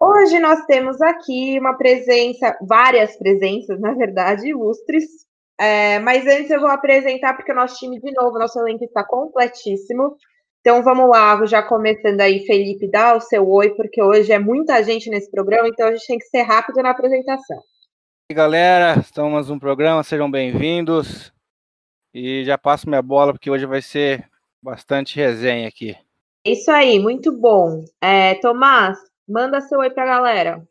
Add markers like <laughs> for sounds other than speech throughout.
Hoje nós temos aqui uma presença, várias presenças, na verdade, ilustres. É, mas antes eu vou apresentar, porque o nosso time, de novo, nosso elenco está completíssimo. Então vamos lá, já começando aí, Felipe, dá o seu oi, porque hoje é muita gente nesse programa, então a gente tem que ser rápido na apresentação. E aí, galera, estamos mais um programa, sejam bem-vindos. E já passo minha bola, porque hoje vai ser bastante resenha aqui. Isso aí, muito bom. É, Tomás, manda seu oi pra galera.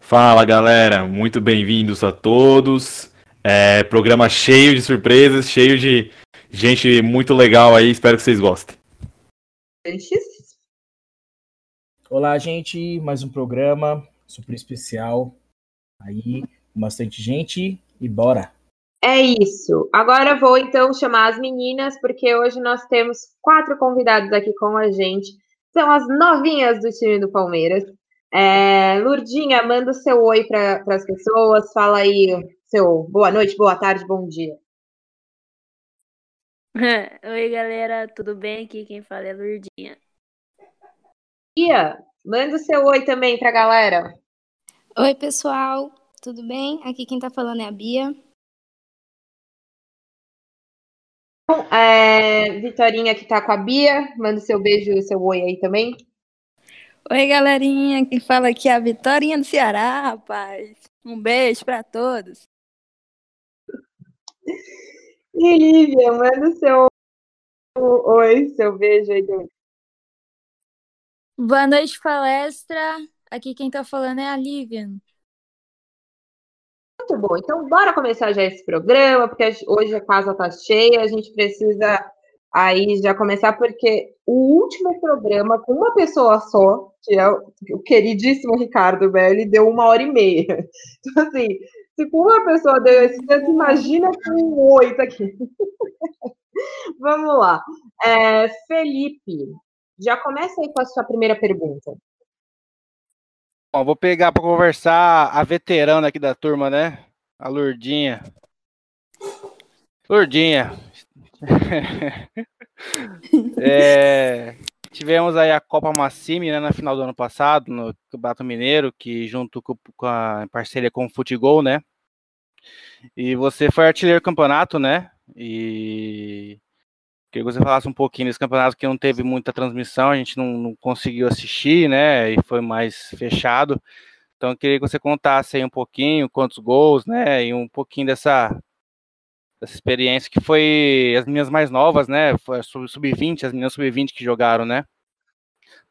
Fala, galera, muito bem-vindos a todos. É, programa cheio de surpresas, cheio de gente muito legal aí, espero que vocês gostem. Olá, gente, mais um programa super especial aí, com bastante gente e bora. É isso. Agora vou então chamar as meninas, porque hoje nós temos quatro convidados aqui com a gente. São as novinhas do time do Palmeiras. É, Lurdinha, manda o seu oi para as pessoas. Fala aí seu boa noite, boa tarde, bom dia. <laughs> Oi, galera, tudo bem? Aqui quem fala é Lurdinha. Bia, manda o seu oi também para a galera. Oi, pessoal, tudo bem? Aqui quem tá falando é a Bia. É, Vitorinha que tá com a Bia, manda o seu beijo e o seu oi aí também. Oi, galerinha, quem fala aqui é a Vitorinha do Ceará, rapaz. Um beijo para todos. E Lívia, manda o seu oi, seu beijo aí também. Boa noite, palestra. Aqui quem tá falando é a Lívia. Muito bom. Então, bora começar já esse programa, porque hoje a casa tá cheia, a gente precisa aí já começar, porque o último programa com uma pessoa só, que é o queridíssimo Ricardo Belli, deu uma hora e meia. <laughs> Então, assim, se com uma pessoa deu esse tempo, imagina com oito aqui. <laughs> Vamos lá. É, Felipe, já começa aí com a sua primeira pergunta. Bom, vou pegar para conversar a veterana aqui da turma, né? A Lurdinha. Lurdinha. <laughs> É, tivemos aí a Copa Massimi né, na final do ano passado, no Campeonato Mineiro, que junto com, com a parceria com o Futegol, né? E você foi artilheiro campeonato, né? E queria que você falasse um pouquinho desse campeonato que não teve muita transmissão, a gente não, não conseguiu assistir, né? E foi mais fechado. Então queria que você contasse aí um pouquinho quantos gols, né? E um pouquinho dessa, dessa experiência que foi as minhas mais novas, né? Foi sub-20, as meninas sub-20 que jogaram, né?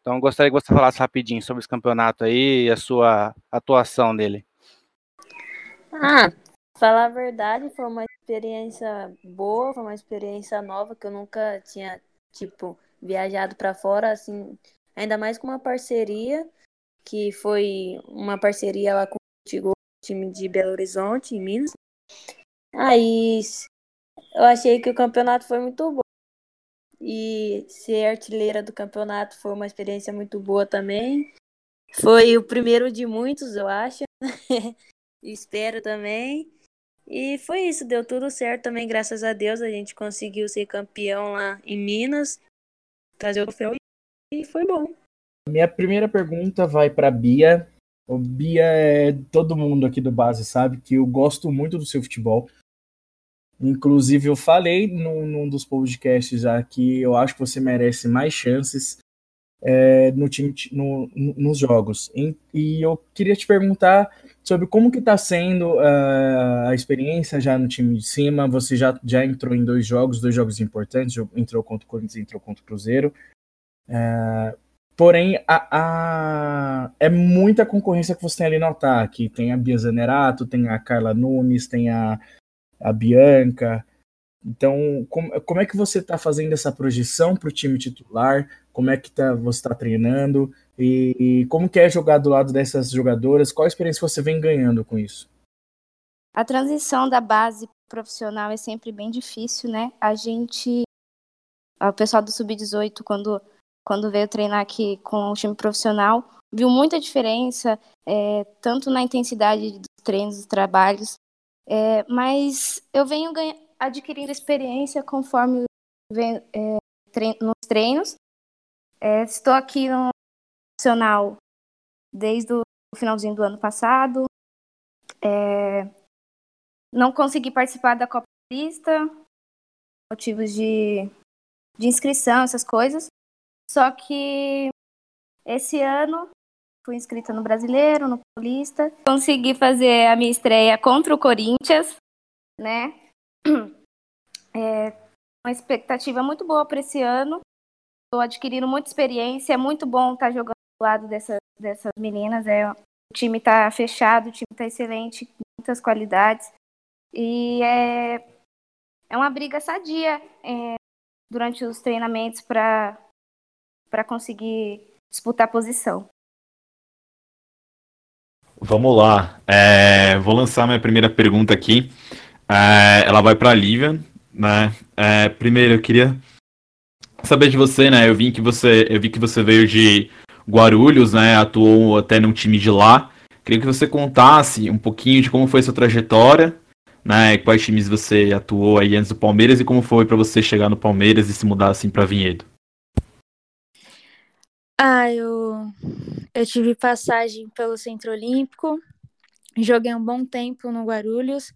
Então gostaria que você falasse rapidinho sobre esse campeonato aí e a sua atuação dele. Ah, falar a verdade, foi uma experiência boa, foi uma experiência nova que eu nunca tinha, tipo, viajado para fora, assim, ainda mais com uma parceria, que foi uma parceria lá com o time de Belo Horizonte, em Minas. Aí eu achei que o campeonato foi muito bom. E ser artilheira do campeonato foi uma experiência muito boa também. Foi o primeiro de muitos, eu acho. <laughs> Espero também. E foi isso, deu tudo certo também, graças a Deus. A gente conseguiu ser campeão lá em Minas, trazer o troféu e foi bom. Minha primeira pergunta vai para Bia. O Bia é todo mundo aqui do base sabe que eu gosto muito do seu futebol. Inclusive, eu falei num, num dos podcasts já que eu acho que você merece mais chances é, no time, no, no, nos jogos. E, e, eu queria te perguntar sobre como que está sendo uh, a experiência já no time de cima. Você já, já entrou em dois jogos, dois jogos importantes, entrou contra o Corinthians, entrou contra o Cruzeiro. Uh, porém, a, a, é muita concorrência que você tem ali no ataque. Tem a Bia Zanerato, tem a Carla Nunes, tem a, a Bianca. Então, como, como é que você está fazendo essa projeção para o time titular? Como é que tá, você está treinando? E, e como que é jogar do lado dessas jogadoras? Qual a experiência você vem ganhando com isso? A transição da base profissional é sempre bem difícil, né? A gente, o pessoal do sub-18 quando quando veio treinar aqui com o time profissional, viu muita diferença, é, tanto na intensidade dos treinos, dos trabalhos, é, mas eu venho adquirindo experiência conforme é, nos treinos. É, estou aqui no profissional desde o finalzinho do ano passado. É, não consegui participar da Copa Lista, motivos de, de inscrição, essas coisas. Só que esse ano fui inscrita no Brasileiro, no Paulista. Consegui fazer a minha estreia contra o Corinthians, né? <clears throat> É uma expectativa muito boa para esse ano. Estou adquirindo muita experiência. É muito bom estar tá jogando do lado dessas, dessas meninas. É, o time está fechado, o time está excelente, muitas qualidades. E é, é uma briga sadia é, durante os treinamentos para conseguir disputar posição. Vamos lá. É, vou lançar minha primeira pergunta aqui. É, ela vai para a Lívia. Né? É, primeiro, eu queria saber de você, né? Eu vi que você, eu vi que você veio de Guarulhos, né? Atuou até num time de lá. Queria que você contasse um pouquinho de como foi sua trajetória, né? Quais times você atuou aí antes do Palmeiras e como foi para você chegar no Palmeiras e se mudar assim para Vinhedo. Ah, eu, eu tive passagem pelo Centro Olímpico, joguei um bom tempo no Guarulhos,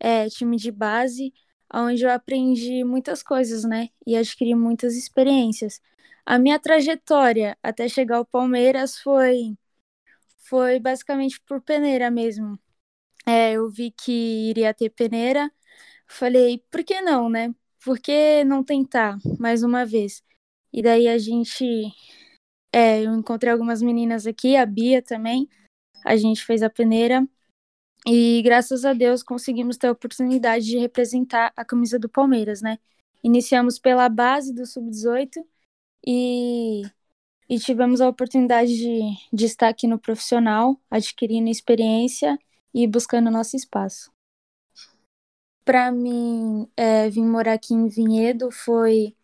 é, time de base, onde eu aprendi muitas coisas, né? E adquiri muitas experiências. A minha trajetória até chegar ao Palmeiras foi, foi basicamente por peneira mesmo. É, eu vi que iria ter peneira, falei, por que não, né? Por que não tentar mais uma vez? E daí a gente é, eu encontrei algumas meninas aqui, a Bia também. A gente fez a peneira. E graças a Deus conseguimos ter a oportunidade de representar a camisa do Palmeiras, né? Iniciamos pela base do Sub-18 e, e tivemos a oportunidade de, de estar aqui no profissional, adquirindo experiência e buscando nosso espaço. Para mim, é, vir morar aqui em Vinhedo foi,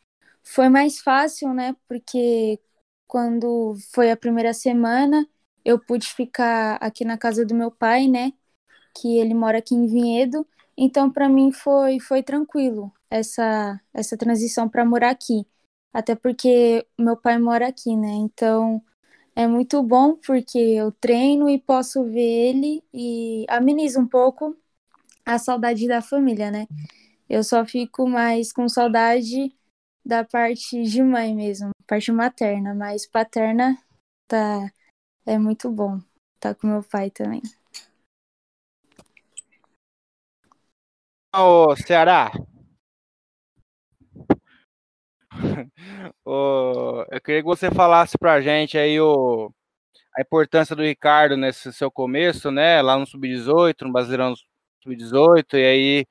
foi mais fácil, né? Porque quando foi a primeira semana, eu pude ficar aqui na casa do meu pai, né? Que ele mora aqui em Vinhedo. Então, para mim foi foi tranquilo essa essa transição para morar aqui, até porque meu pai mora aqui, né? Então, é muito bom porque eu treino e posso ver ele e ameniza um pouco a saudade da família, né? Eu só fico mais com saudade da parte de mãe mesmo, parte materna, mas paterna tá é muito bom. Tá com meu pai também. Ô, Ceará. eu queria que você falasse pra gente aí o, a importância do Ricardo nesse seu começo, né? Lá no Sub-18, no Brasileirão Sub-18, e aí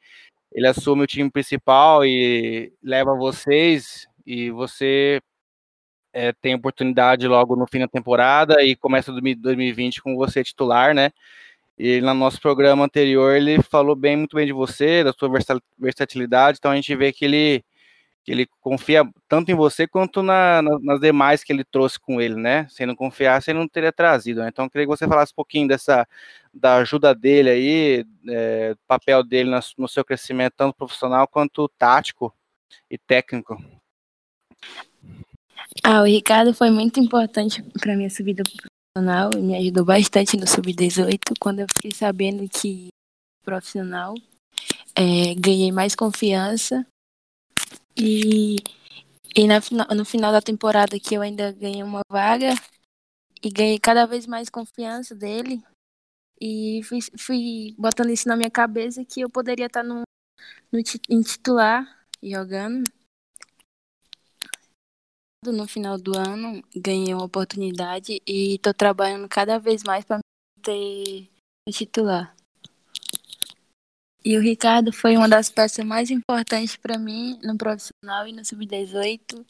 ele assume o time principal e leva vocês e você é, tem oportunidade logo no fim da temporada e começa 2020 com você titular, né? E no nosso programa anterior ele falou bem, muito bem de você, da sua versatilidade, então a gente vê que ele que ele confia tanto em você quanto na, na, nas demais que ele trouxe com ele, né? Se não confiasse, ele não teria trazido. Né? Então, eu queria que você falasse um pouquinho dessa da ajuda dele aí, é, papel dele no, no seu crescimento, tanto profissional quanto tático e técnico. Ah, o Ricardo foi muito importante para minha subida profissional, me ajudou bastante no sub-18. Quando eu fiquei sabendo que profissional, é, ganhei mais confiança. E, e na, no final da temporada que eu ainda ganhei uma vaga e ganhei cada vez mais confiança dele. E fui, fui botando isso na minha cabeça que eu poderia estar no, no em titular jogando no final do ano ganhei uma oportunidade e estou trabalhando cada vez mais para ter o titular. E o Ricardo foi uma das peças mais importantes para mim no profissional e no sub-18.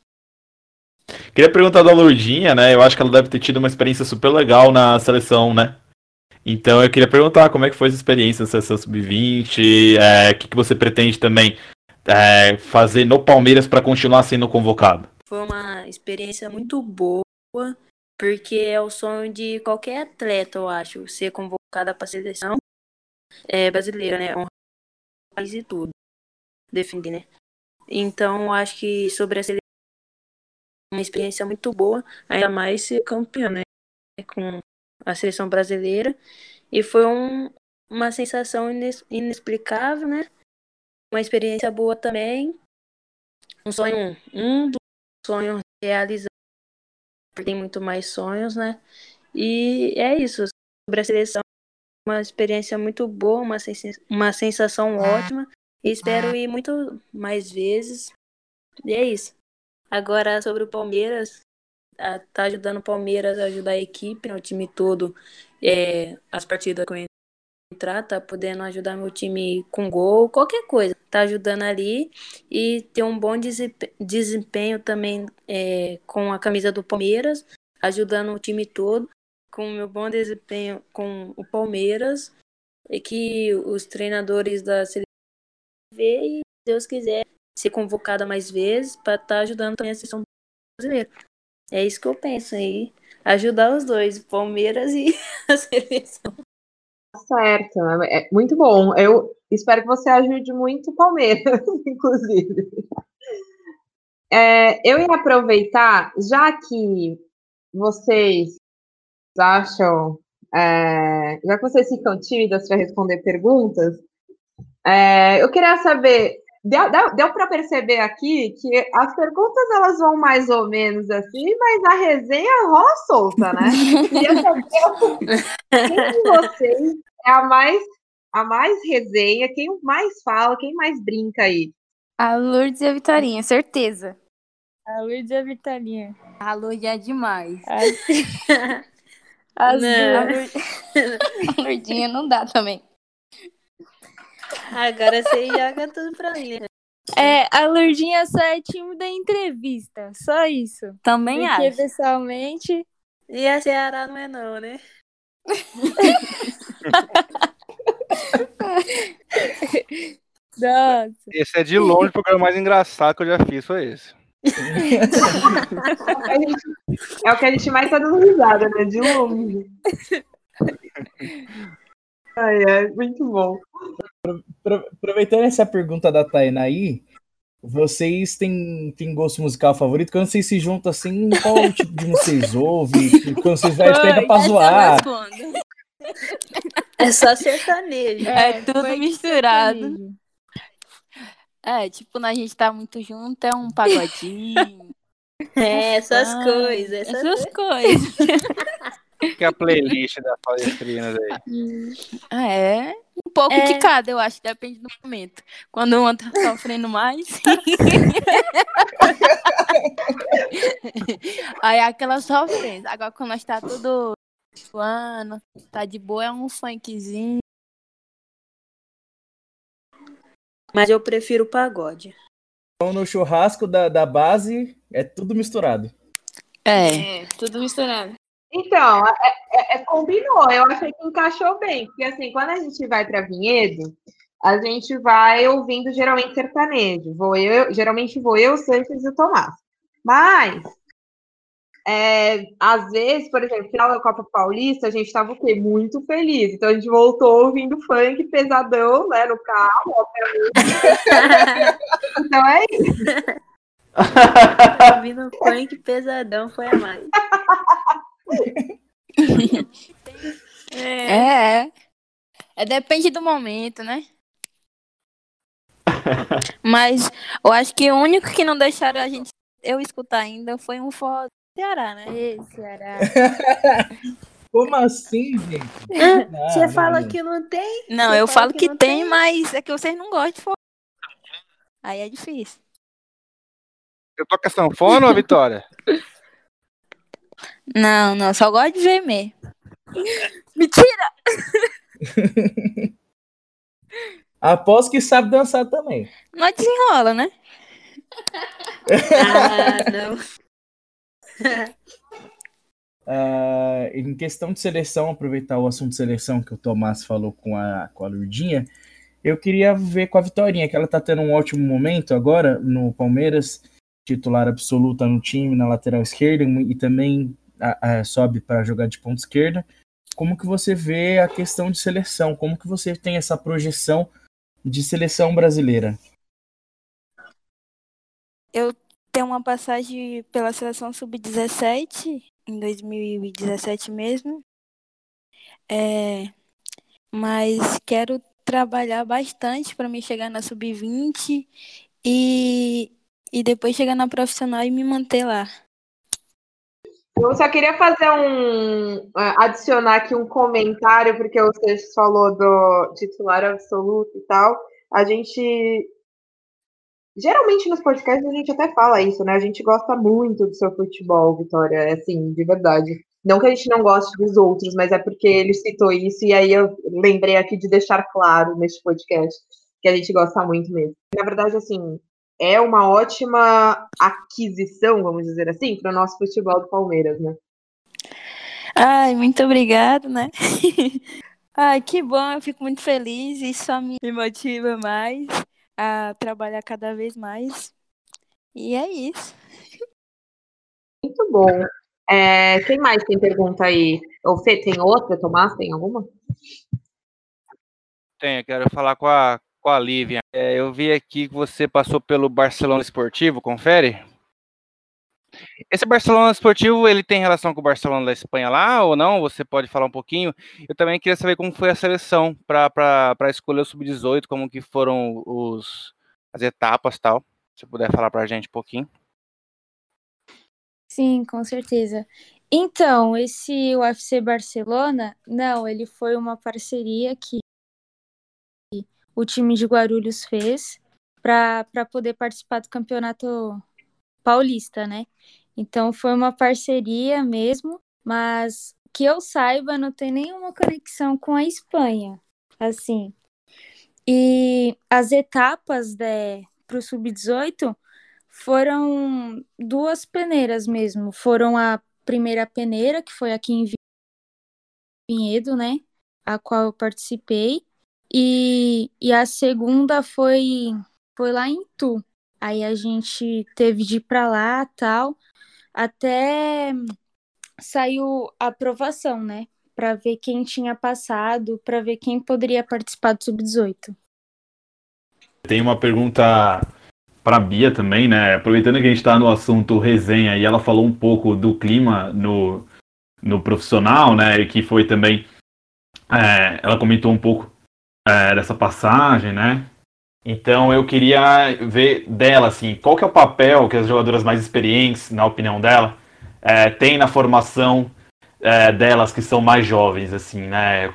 Queria perguntar da Lourdinha, né? Eu acho que ela deve ter tido uma experiência super legal na seleção, né? Então eu queria perguntar como é que foi essa experiência na seleção sub-20, é, o que, que você pretende também é, fazer no Palmeiras para continuar sendo convocado? Foi uma experiência muito boa, porque é o sonho de qualquer atleta, eu acho, ser convocada para a seleção é, brasileira, né? Um país e tudo. Defender, né? Então, eu acho que sobre a seleção, uma experiência muito boa, ainda mais ser campeão, né? Com a seleção brasileira. E foi um, uma sensação inexplicável, né? Uma experiência boa também. Um sonho, um dos sonhos realizados. Tem muito mais sonhos, né? E é isso. Sobre a seleção, uma experiência muito boa, uma, sens uma sensação ótima. E espero ir muito mais vezes. E é isso. Agora, sobre o Palmeiras, tá ajudando o Palmeiras a ajudar a equipe, né, o time todo, é, as partidas eu entrar, tá podendo ajudar meu time com gol, qualquer coisa, tá ajudando ali e ter um bom desempenho também é, com a camisa do Palmeiras, ajudando o time todo, com o meu bom desempenho com o Palmeiras, e que os treinadores da seleção vê e, se Deus quiser, ser convocada mais vezes para estar tá ajudando também a seleção brasileira. É isso que eu penso aí. Ajudar os dois, Palmeiras e <laughs> a seleção. Certo, é muito bom. Eu espero que você ajude muito o Palmeiras, <laughs> inclusive. É, eu ia aproveitar, já que vocês acham, é, já que vocês ficam tímidas para responder perguntas, é, eu queria saber Deu, deu, deu para perceber aqui que as perguntas elas vão mais ou menos assim, mas a resenha rola solta, né? Queria saber quem de vocês é a mais, a mais resenha, quem mais fala, quem mais brinca aí? A Lourdes e a Vitorinha, certeza. A Lourdes e a Vitorinha. A Lourdes é demais. As <laughs> não. Duas. A Lourdinha não dá também. Agora você joga tudo pra mim. Né? É, a Lourdinha só é time da entrevista, só isso. Também Porque, acho. pessoalmente... E a Ceará não é não, né? <laughs> Nossa. Esse é de longe o programa mais engraçado que eu já fiz, foi esse. é o que a gente mais tá dando risada, né? De longe. <laughs> Ai, é, muito bom. Aproveitando essa pergunta da Tainá aí, vocês têm, têm gosto musical favorito? Quando vocês se juntam assim, qual tipo de música vocês ouvem? Quando vocês vai pega pra zoar? É só sertanejo. É, é tudo misturado. É, tipo, quando a gente tá muito junto, é um pagodinho. <laughs> É, essas coisas. Essas, essas coisas. <laughs> que é a playlist das palestrinas aí? <laughs> Ah, é, um pouco é. de cada, eu acho, depende do momento. Quando uma tá sofrendo mais. <laughs> aí é aquela sofrência. Agora quando nós tá tudo suando, tá de boa, é um funkzinho. Mas eu prefiro o pagode. Então no churrasco da, da base é tudo misturado. É, é tudo misturado. Então, é, é, é, combinou. Eu achei que encaixou bem, porque assim, quando a gente vai para Vinhedo, a gente vai ouvindo geralmente sertanejo. Vou eu, geralmente vou eu, Sanches e o Tomás. Mas é, às vezes, por exemplo, final da Copa Paulista, a gente estava o quê? Muito feliz. Então a gente voltou ouvindo funk pesadão, né, no carro, obviamente. <laughs> então é isso. ouvindo funk pesadão foi a mais. É. é. É, depende do momento, né? <laughs> Mas eu acho que o único que não deixaram a gente eu escutar ainda foi um forró Ceará, né? Ê, Ceará. <laughs> Como assim, gente? Você fala que não tem? Não, eu falo que, que tem, tem, mas é que vocês não gostam de forró. Aí é difícil. Você toca sanfona ou Vitória? <laughs> Não, não, só gosto de ver mesmo. <laughs> Mentira! <laughs> Aposto que sabe dançar também. Não desenrola, né? ah, não. Uh, <laughs> em questão de seleção, aproveitar o assunto de seleção que o Tomás falou com a, com a Lurdinha, eu queria ver com a Vitorinha, que ela tá tendo um ótimo momento agora no Palmeiras, titular absoluta no time, na lateral esquerda, e também a, sobe para jogar de ponta esquerda. Como que você vê a questão de seleção? Como que você tem essa projeção de seleção brasileira? Eu tenho uma passagem pela seleção sub-17 em 2017 mesmo. É, mas quero trabalhar bastante para me chegar na sub-20 e, e depois chegar na profissional e me manter lá. Eu só queria fazer um. É, adicionar aqui um comentário, porque você falou do titular absoluto e tal. A gente. Geralmente nos podcasts a gente até fala isso, né? A gente gosta muito do seu futebol, Vitória, é assim, de verdade. Não que a gente não goste dos outros, mas é porque ele citou isso e aí eu lembrei aqui de deixar claro neste podcast que a gente gosta muito mesmo. Na verdade, assim, é uma ótima aquisição, vamos dizer assim, para o nosso futebol do Palmeiras, né? Ai, muito obrigada, né? <laughs> Ai, que bom, eu fico muito feliz, isso só me motiva mais a trabalhar cada vez mais. E é isso. Muito bom. É, quem mais tem pergunta aí? O Fê, tem outra? Tomás, tem alguma? Tenho, quero falar com a, com a Lívia. É, eu vi aqui que você passou pelo Barcelona Esportivo, confere? Esse Barcelona Esportivo, ele tem relação com o Barcelona da Espanha lá ou não? Você pode falar um pouquinho? Eu também queria saber como foi a seleção para escolher o Sub-18, como que foram os, as etapas tal. Se puder falar para a gente um pouquinho. Sim, com certeza. Então, esse UFC Barcelona, não, ele foi uma parceria que o time de Guarulhos fez para poder participar do campeonato paulista, né? Então foi uma parceria mesmo, mas que eu saiba não tem nenhuma conexão com a Espanha, assim. E as etapas né, para o sub-18 foram duas peneiras mesmo. Foram a primeira peneira, que foi aqui em Vinhedo, né? A qual eu participei. E, e a segunda foi, foi lá em Tu. Aí a gente teve de ir para lá tal, até saiu a aprovação, né? Para ver quem tinha passado, para ver quem poderia participar do Sub-18. Tem uma pergunta para Bia também, né? Aproveitando que a gente está no assunto resenha e ela falou um pouco do clima no, no profissional, né? Que foi também. É, ela comentou um pouco é, dessa passagem, né? Então eu queria ver dela, assim, qual que é o papel que as jogadoras mais experientes, na opinião dela, é, têm na formação é, delas que são mais jovens, assim, né?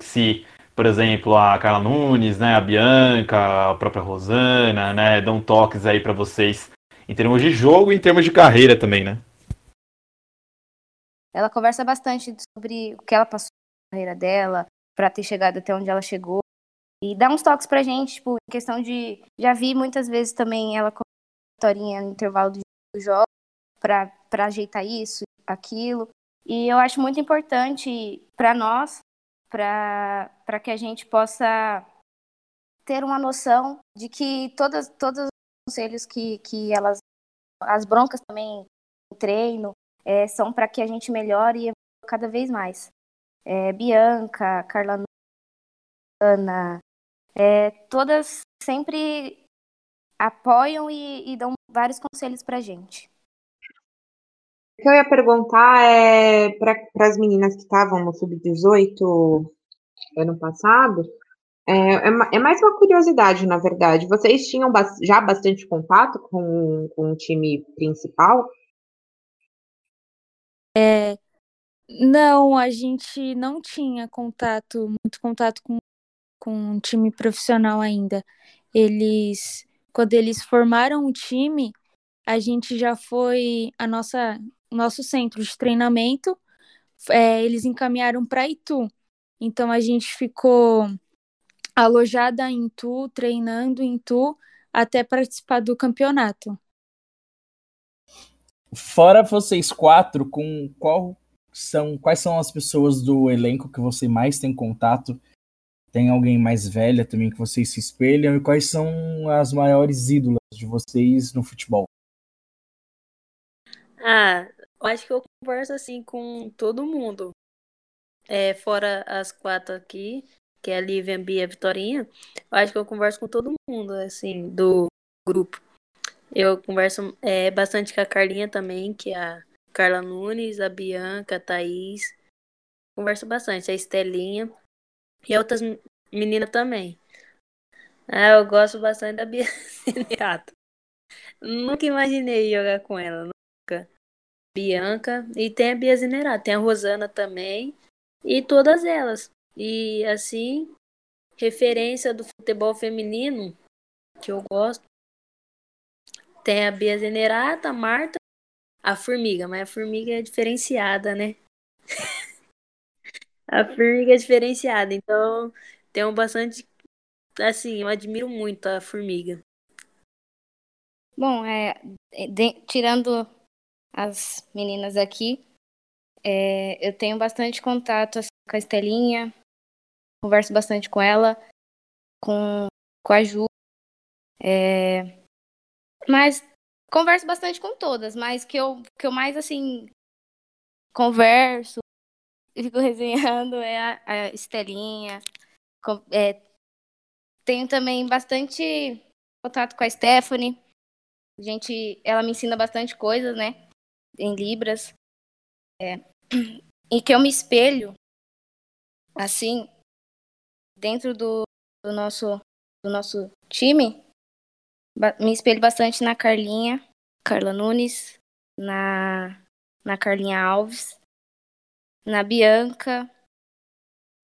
Se por exemplo, a Carla Nunes, né, a Bianca, a própria Rosana, né, dão toques aí para vocês em termos de jogo e em termos de carreira também, né? Ela conversa bastante sobre o que ela passou na carreira dela, para ter chegado até onde ela chegou. E dá uns toques pra gente, tipo, em questão de. Já vi muitas vezes também ela com historinha no intervalo do jogo para ajeitar isso, aquilo. E eu acho muito importante para nós para que a gente possa ter uma noção de que todas, todos os conselhos que, que elas, as broncas também treino, é, são para que a gente melhore cada vez mais. É, Bianca, Carla Ana, é, todas sempre apoiam e, e dão vários conselhos para a gente. O que eu ia perguntar é para as meninas que estavam no Sub-18 ano passado, é, é, é, mais uma curiosidade, na verdade. Vocês tinham já bastante contato com, com o time principal? É, não, a gente não tinha contato, muito contato com, com o time profissional ainda. Eles, quando eles formaram o time, a gente já foi a nossa nosso centro de treinamento, é, eles encaminharam para Itu. Então a gente ficou alojada em Tu, treinando em Tu, até participar do campeonato. fora vocês quatro, com qual são quais são as pessoas do elenco que você mais tem contato? Tem alguém mais velha também que vocês se espelham? E quais são as maiores ídolas de vocês no futebol? Ah, eu acho que eu converso assim com todo mundo. É, fora as quatro aqui, que é a Lívia, a Bia e a Vitorinha, eu acho que eu converso com todo mundo, assim, do grupo. Eu converso é, bastante com a Carlinha também, que é a Carla Nunes, a Bianca, a Thaís. Converso bastante, a Estelinha e outras meninas também. Ah, eu gosto bastante da Bia <laughs> Zenerato. Nunca imaginei jogar com ela, nunca. Bianca e tem a Bia Zenerato, tem a Rosana também e todas elas. E assim, referência do futebol feminino que eu gosto tem a Bia Zenerata, a Marta, a Formiga, mas a Formiga é diferenciada, né? <laughs> a Formiga é diferenciada, então tem bastante. Assim, eu admiro muito a Formiga. Bom, é, de, tirando as meninas aqui, é, eu tenho bastante contato assim, com a Estelinha, converso bastante com ela, com, com a Ju. É, mas converso bastante com todas, mas que eu, que eu mais, assim, converso e fico <laughs> resenhando é a, a Estelinha. É, tenho também bastante contato com a Stephanie. A gente, ela me ensina bastante coisas, né? Em Libras. É, <clears throat> e que eu me espelho, assim, dentro do, do, nosso, do nosso time, me espelho bastante na Carlinha, Carla Nunes, na, na Carlinha Alves, na Bianca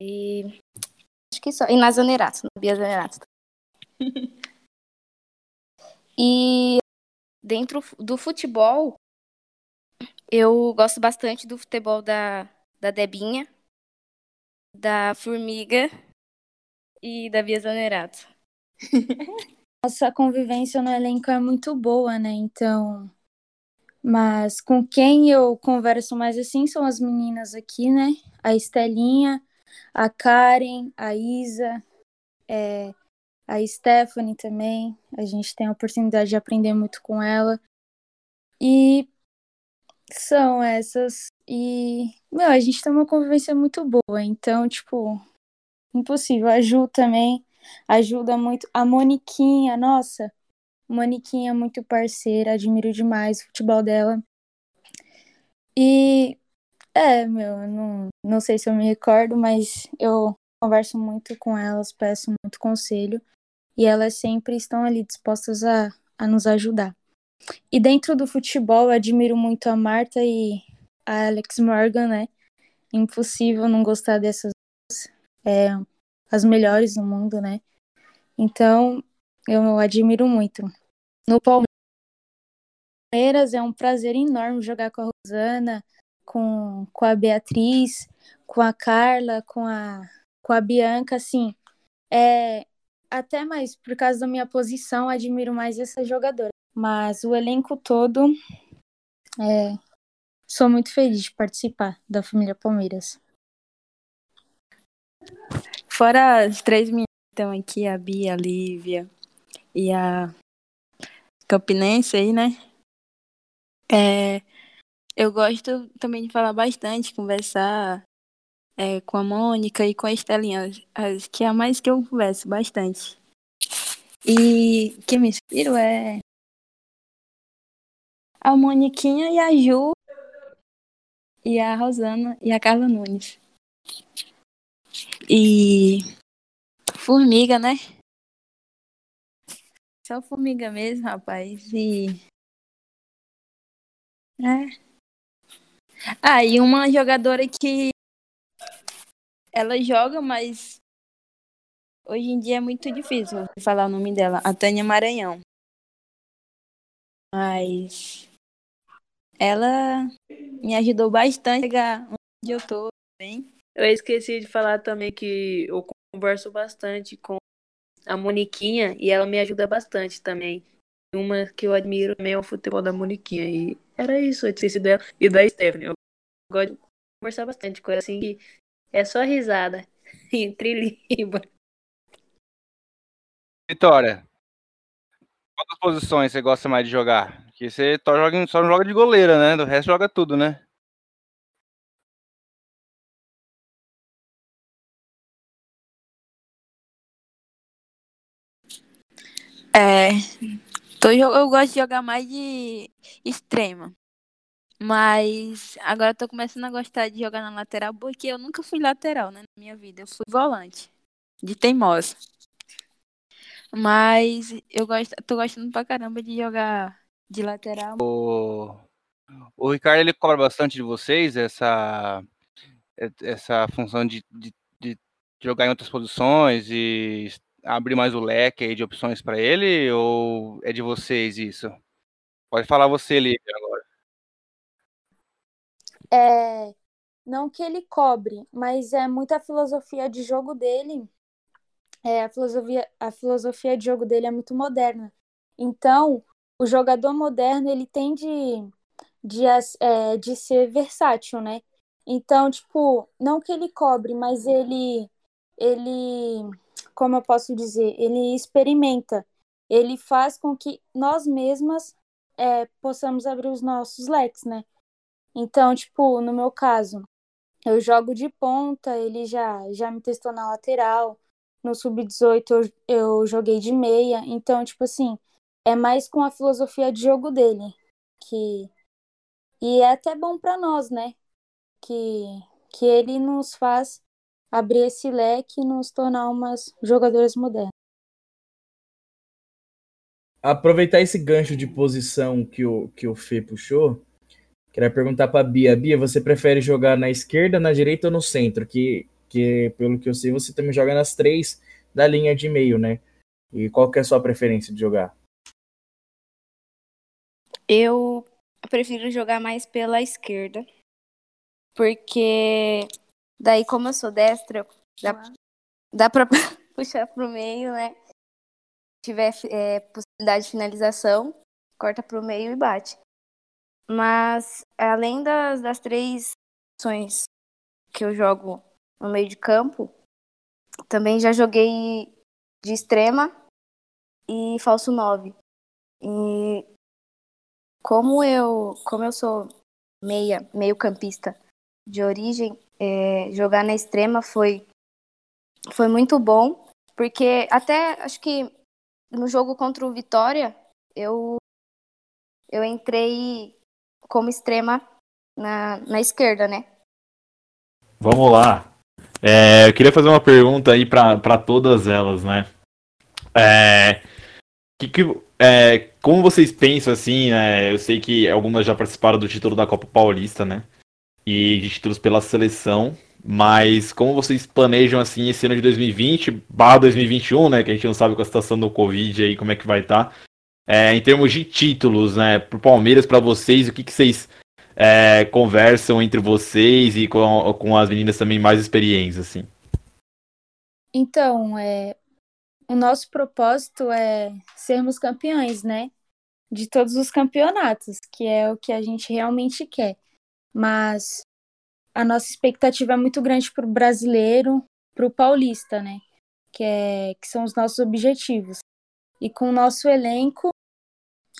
e acho que só. E na Zanerato, na Bia Zanerato. <laughs> e dentro do futebol, eu gosto bastante do futebol da, da Debinha, da Formiga e da Bia Zanerato. <laughs> nossa convivência no elenco é muito boa, né? Então. Mas com quem eu converso mais assim são as meninas aqui, né? A Estelinha, a Karen, a Isa, é, a Stephanie também. A gente tem a oportunidade de aprender muito com ela. E são essas. E, meu, a gente tem uma convivência muito boa. Então, tipo, impossível. A Ju também ajuda muito. A Moniquinha, nossa, Moniquinha é muito parceira, admiro demais o futebol dela. E é, meu, não, não sei se eu me recordo, mas eu converso muito com elas, peço muito conselho e elas sempre estão ali dispostas a, a nos ajudar. E dentro do futebol, admiro muito a Marta e a Alex Morgan, né? Impossível não gostar dessas. É, as melhores do mundo, né? Então, eu admiro muito. No Palmeiras é um prazer enorme jogar com a Rosana, com, com a Beatriz, com a Carla, com a, com a Bianca, assim. É, até mais por causa da minha posição, admiro mais essa jogadora. Mas o elenco todo, é, sou muito feliz de participar da família Palmeiras. Fora as três meninas que estão aqui, a Bia, a Lívia e a Campinense aí, né? É, eu gosto também de falar bastante, conversar é, com a Mônica e com a Estelinha, as, que é a mais que eu converso bastante. E que me inspiro é a Moniquinha e a Ju e a Rosana e a Carla Nunes. E formiga, né? Só formiga mesmo, rapaz. E. É. Ah, e uma jogadora que. Ela joga, mas. Hoje em dia é muito difícil falar o nome dela. A Tânia Maranhão. Mas. Ela me ajudou bastante a chegar onde eu tô bem. Eu esqueci de falar também que eu converso bastante com a Moniquinha e ela me ajuda bastante também. Uma que eu admiro também é o futebol da Moniquinha. E era isso, a sido dela e da Stephanie. Eu gosto de conversar bastante, coisa assim que é só risada <laughs> entre língua. Vitória, quantas posições você gosta mais de jogar? Porque você só, joga, só joga de goleira, né? Do resto joga tudo, né? É, tô, eu gosto de jogar mais de extrema. Mas agora eu tô começando a gostar de jogar na lateral porque eu nunca fui lateral, né, na minha vida. Eu fui volante, de teimosa. Mas eu gosto, tô gostando pra caramba de jogar de lateral. O, o Ricardo ele cobra bastante de vocês essa essa função de, de, de jogar em outras posições e abrir mais o leque aí de opções para ele ou é de vocês isso? Pode falar você, Lívia, agora. É, não que ele cobre, mas é muita filosofia de jogo dele. É, a filosofia, a filosofia de jogo dele é muito moderna. Então, o jogador moderno ele tem de, de, é, de ser versátil, né? Então, tipo, não que ele cobre, mas ele ele como eu posso dizer, ele experimenta, ele faz com que nós mesmas é, possamos abrir os nossos leques, né? Então, tipo, no meu caso, eu jogo de ponta, ele já, já me testou na lateral, no sub-18 eu, eu joguei de meia, então, tipo assim, é mais com a filosofia de jogo dele, que e é até bom para nós, né? Que, que ele nos faz abrir esse leque e nos tornar umas jogadoras modernas. Aproveitar esse gancho de posição que o, que o Fê puxou, queria perguntar para Bia. Bia, você prefere jogar na esquerda, na direita ou no centro? Que, que, pelo que eu sei, você também joga nas três da linha de meio, né? E qual que é a sua preferência de jogar? Eu prefiro jogar mais pela esquerda, porque Daí, como eu sou destra, dá, dá pra <laughs> puxar pro meio, né? Se tiver é, possibilidade de finalização, corta pro meio e bate. Mas, além das, das três opções que eu jogo no meio de campo, também já joguei de extrema e falso 9. E como eu, como eu sou meia, meio campista de origem, é, jogar na extrema foi, foi muito bom, porque até acho que no jogo contra o Vitória, eu, eu entrei como extrema na, na esquerda, né? Vamos lá. É, eu queria fazer uma pergunta aí para todas elas, né? É, que, que, é, como vocês pensam assim, né? Eu sei que algumas já participaram do título da Copa Paulista, né? E de títulos pela seleção. Mas como vocês planejam assim esse ano de 2020, barra 2021, né? Que a gente não sabe com a situação do Covid aí como é que vai estar. Tá, é, em termos de títulos, né? Pro Palmeiras, para vocês, o que, que vocês é, conversam entre vocês e com, com as meninas também mais experientes, assim? Então, é, o nosso propósito é sermos campeões, né? De todos os campeonatos, que é o que a gente realmente quer mas a nossa expectativa é muito grande para o brasileiro, para o paulista, né? Que, é, que são os nossos objetivos. E com o nosso elenco,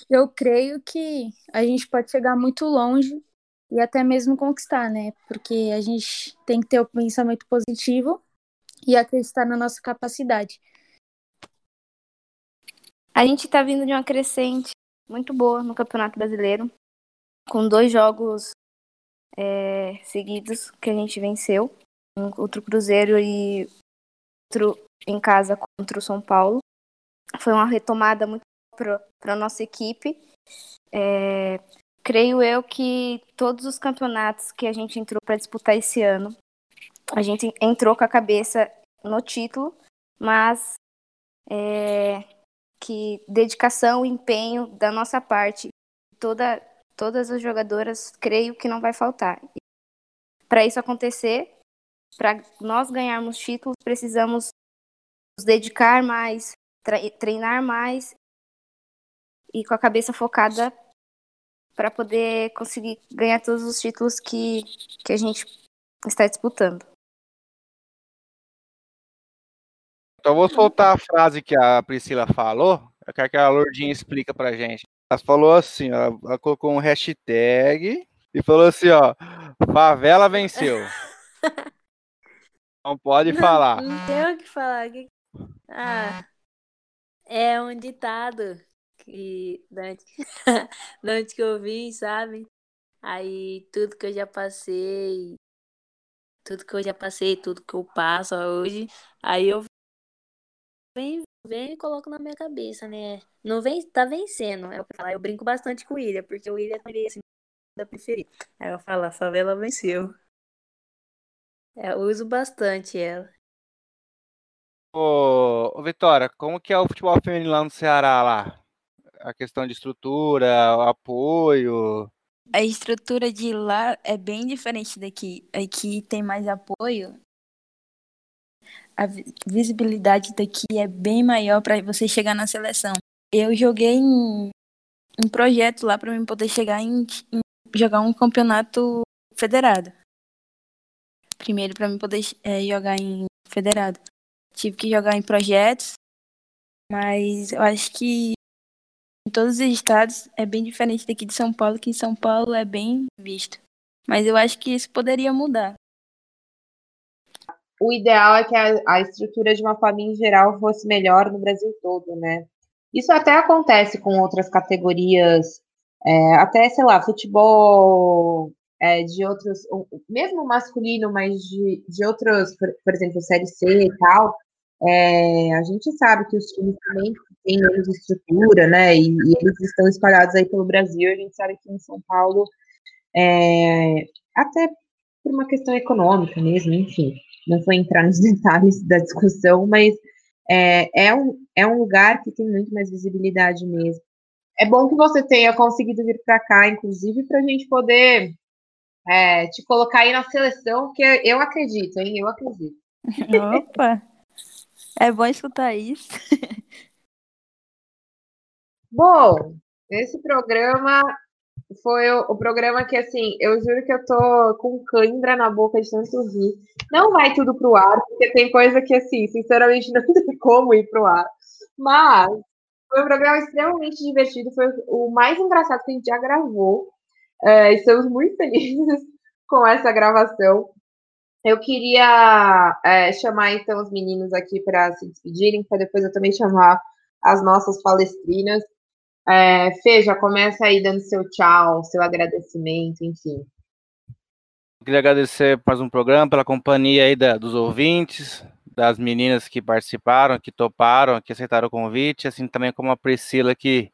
eu creio que a gente pode chegar muito longe e até mesmo conquistar, né? Porque a gente tem que ter o pensamento positivo e acreditar na nossa capacidade. A gente está vindo de uma crescente muito boa no Campeonato Brasileiro, com dois jogos é, seguidos que a gente venceu. Um contra o Cruzeiro e outro em casa contra o São Paulo. Foi uma retomada muito para a nossa equipe. É, creio eu que todos os campeonatos que a gente entrou para disputar esse ano, a gente entrou com a cabeça no título, mas é, que dedicação, empenho da nossa parte, toda todas as jogadoras, creio que não vai faltar. Para isso acontecer, para nós ganharmos títulos, precisamos nos dedicar mais, treinar mais e com a cabeça focada para poder conseguir ganhar todos os títulos que, que a gente está disputando. Então vou soltar a frase que a Priscila falou. Eu quero que a Lourdinha explica pra gente. Ela falou assim, ó, ela colocou um hashtag e falou assim, ó, favela venceu. <laughs> Não pode falar. Não tem o que falar. Ah, é um ditado que da onde, <laughs> da onde que eu vim, sabe? Aí tudo que eu já passei, tudo que eu já passei, tudo que eu passo hoje, aí eu venho, venho e coloco na minha cabeça, né? Não vem, tá vencendo. É o que eu falo. Eu brinco bastante com o William, porque o William também assim, da preferir. Aí eu falo, a favela venceu. É, eu uso bastante ela. Ô, ô, Vitória, como que é o futebol feminino lá no Ceará lá? A questão de estrutura, apoio. A estrutura de lá é bem diferente daqui. Aqui tem mais apoio. A vi- visibilidade daqui é bem maior para você chegar na seleção. Eu joguei em um projeto lá para mim poder chegar em, em jogar um campeonato federado. Primeiro para mim poder eh, jogar em federado. Tive que jogar em projetos, mas eu acho que em todos os estados é bem diferente daqui de São Paulo, que em São Paulo é bem visto. Mas eu acho que isso poderia mudar. O ideal é que a, a estrutura de uma família em geral fosse melhor no Brasil todo, né? Isso até acontece com outras categorias, é, até, sei lá, futebol é, de outros, mesmo masculino, mas de, de outros, por, por exemplo, Série C e tal, é, a gente sabe que os times também têm menos estrutura, né? E, e eles estão espalhados aí pelo Brasil. A gente sabe que em São Paulo, é, até por uma questão econômica mesmo, enfim, não vou entrar nos <laughs> detalhes da discussão, mas é, é, um, é um lugar que tem muito mais visibilidade mesmo. É bom que você tenha conseguido vir para cá, inclusive, para a gente poder é, te colocar aí na seleção, que eu acredito, hein? Eu acredito. <laughs> Opa! É bom escutar isso. <laughs> Bom, esse programa foi o, o programa que, assim, eu juro que eu tô com cãibra na boca de tanto rir. Não vai tudo pro ar, porque tem coisa que, assim, sinceramente, <laughs> não tem como ir pro ar. Mas foi um programa extremamente divertido, foi o mais engraçado que a gente já gravou. É, estamos muito <laughs> felizes com essa gravação. Eu queria é, chamar, então, os meninos aqui para se despedirem, para depois eu também chamar as nossas palestrinas. É, Fê, já começa aí dando seu tchau, seu agradecimento, enfim. Queria agradecer mais um programa, pela companhia aí da- dos ouvintes, das meninas que participaram, que toparam, que aceitaram o convite, assim também como a Priscila que,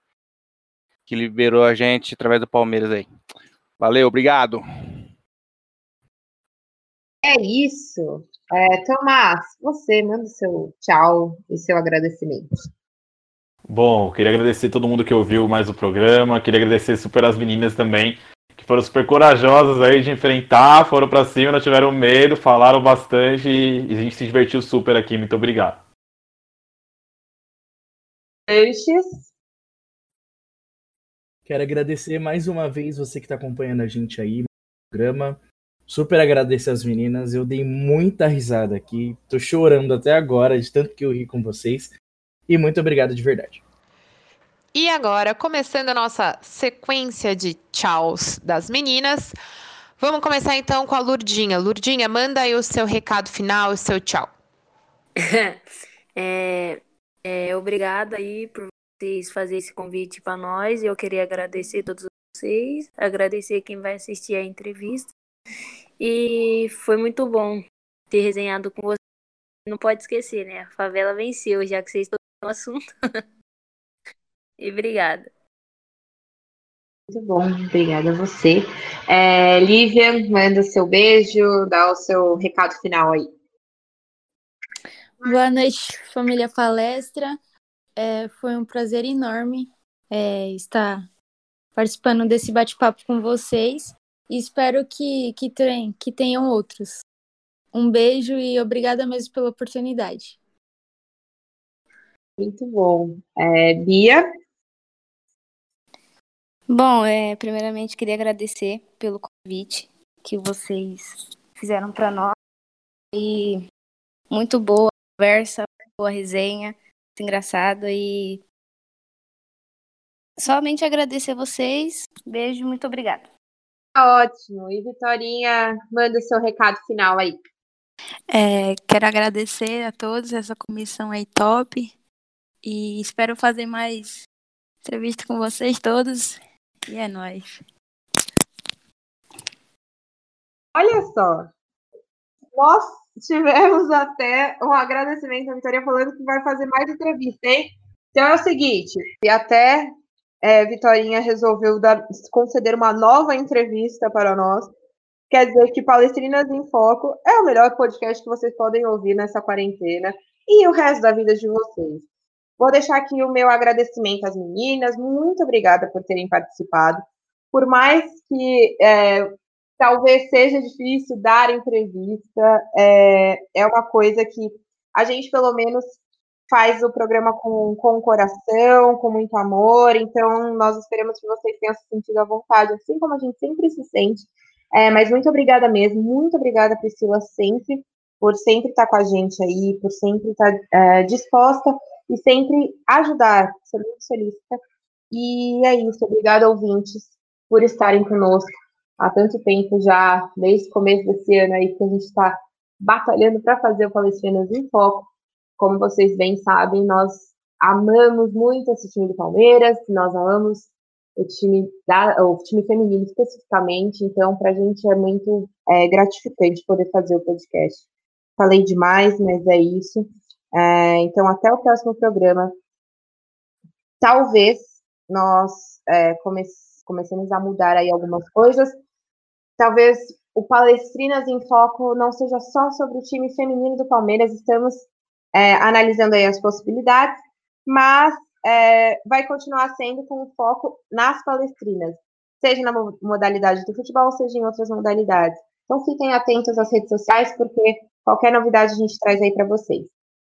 que liberou a gente através do Palmeiras aí. Valeu, obrigado. É isso. É, Tomás, você manda o seu tchau e seu agradecimento. Bom, queria agradecer todo mundo que ouviu mais o programa, queria agradecer super as meninas também, que foram super corajosas aí de enfrentar, foram pra cima, não tiveram medo, falaram bastante e a gente se divertiu super aqui. Muito obrigado. Peixes. Quero agradecer mais uma vez você que está acompanhando a gente aí no programa. Super agradecer as meninas. Eu dei muita risada aqui. Tô chorando até agora de tanto que eu ri com vocês. E muito obrigado de verdade. E agora, começando a nossa sequência de tchauz das meninas, vamos começar então com a Lurdinha. Lurdinha, manda aí o seu recado final, o seu tchau. <laughs> É, é, obrigada aí por vocês fazerem esse convite para nós. Eu queria agradecer a todos vocês, agradecer quem vai assistir a entrevista. E foi muito bom ter resenhado com vocês. Não pode esquecer, né? A favela venceu, já que vocês estão no assunto. <laughs> e obrigada. Muito bom, obrigada a você. É, Lívia, manda o seu beijo, dá o seu recado final aí. Boa noite, família palestra. É, foi um prazer enorme é, estar participando desse bate-papo com vocês e espero que, que, tem, que tenham outros. Um beijo e obrigada mesmo pela oportunidade. Muito bom. É, Bia, Bom, é, primeiramente queria agradecer pelo convite que vocês fizeram para nós. E muito boa a conversa, boa resenha, muito engraçado e somente agradecer a vocês. Beijo, muito obrigada. Tá ótimo. E Vitorinha, manda o seu recado final aí. É, quero agradecer a todos essa comissão aí top e espero fazer mais entrevista com vocês todos e é nóis. Olha só, nós tivemos até um agradecimento à Vitória falando que vai fazer mais entrevista, hein? Então é o seguinte, e até é, Vitorinha resolveu dar, conceder uma nova entrevista para nós. Quer dizer que Palestrinas em Foco é o melhor podcast que vocês podem ouvir nessa quarentena e o resto da vida de vocês. Vou deixar aqui o meu agradecimento às meninas. Muito obrigada por terem participado. Por mais que é, talvez seja difícil dar entrevista, é, é uma coisa que a gente, pelo menos, faz o programa com, com o coração, com muito amor. Então, nós esperamos que vocês tenham se sentido à vontade, assim como a gente sempre se sente. É, mas muito obrigada mesmo. Muito obrigada, Priscila, sempre, por sempre estar com a gente aí, por sempre estar é, disposta e sempre ajudar, ser muito solícita. E é isso, obrigada, ouvintes, por estarem conosco há tanto tempo já, desde o começo desse ano aí, que a gente está batalhando para fazer o Palestrinas em Foco. Como vocês bem sabem, nós amamos muito esse time do Palmeiras, nós amamos o time, da, o time feminino especificamente, então para a gente é muito é, gratificante poder fazer o podcast. Falei demais, mas é isso. É, então, até o próximo programa. Talvez nós é, come comecemos a mudar aí algumas coisas. Talvez o Palestrinas em Foco não seja só sobre o time feminino do Palmeiras, estamos é, analisando aí as possibilidades, mas é, vai continuar sendo com foco nas palestrinas, seja na modalidade do futebol, seja em outras modalidades. Então fiquem atentos às redes sociais, porque qualquer novidade a gente traz aí para vocês.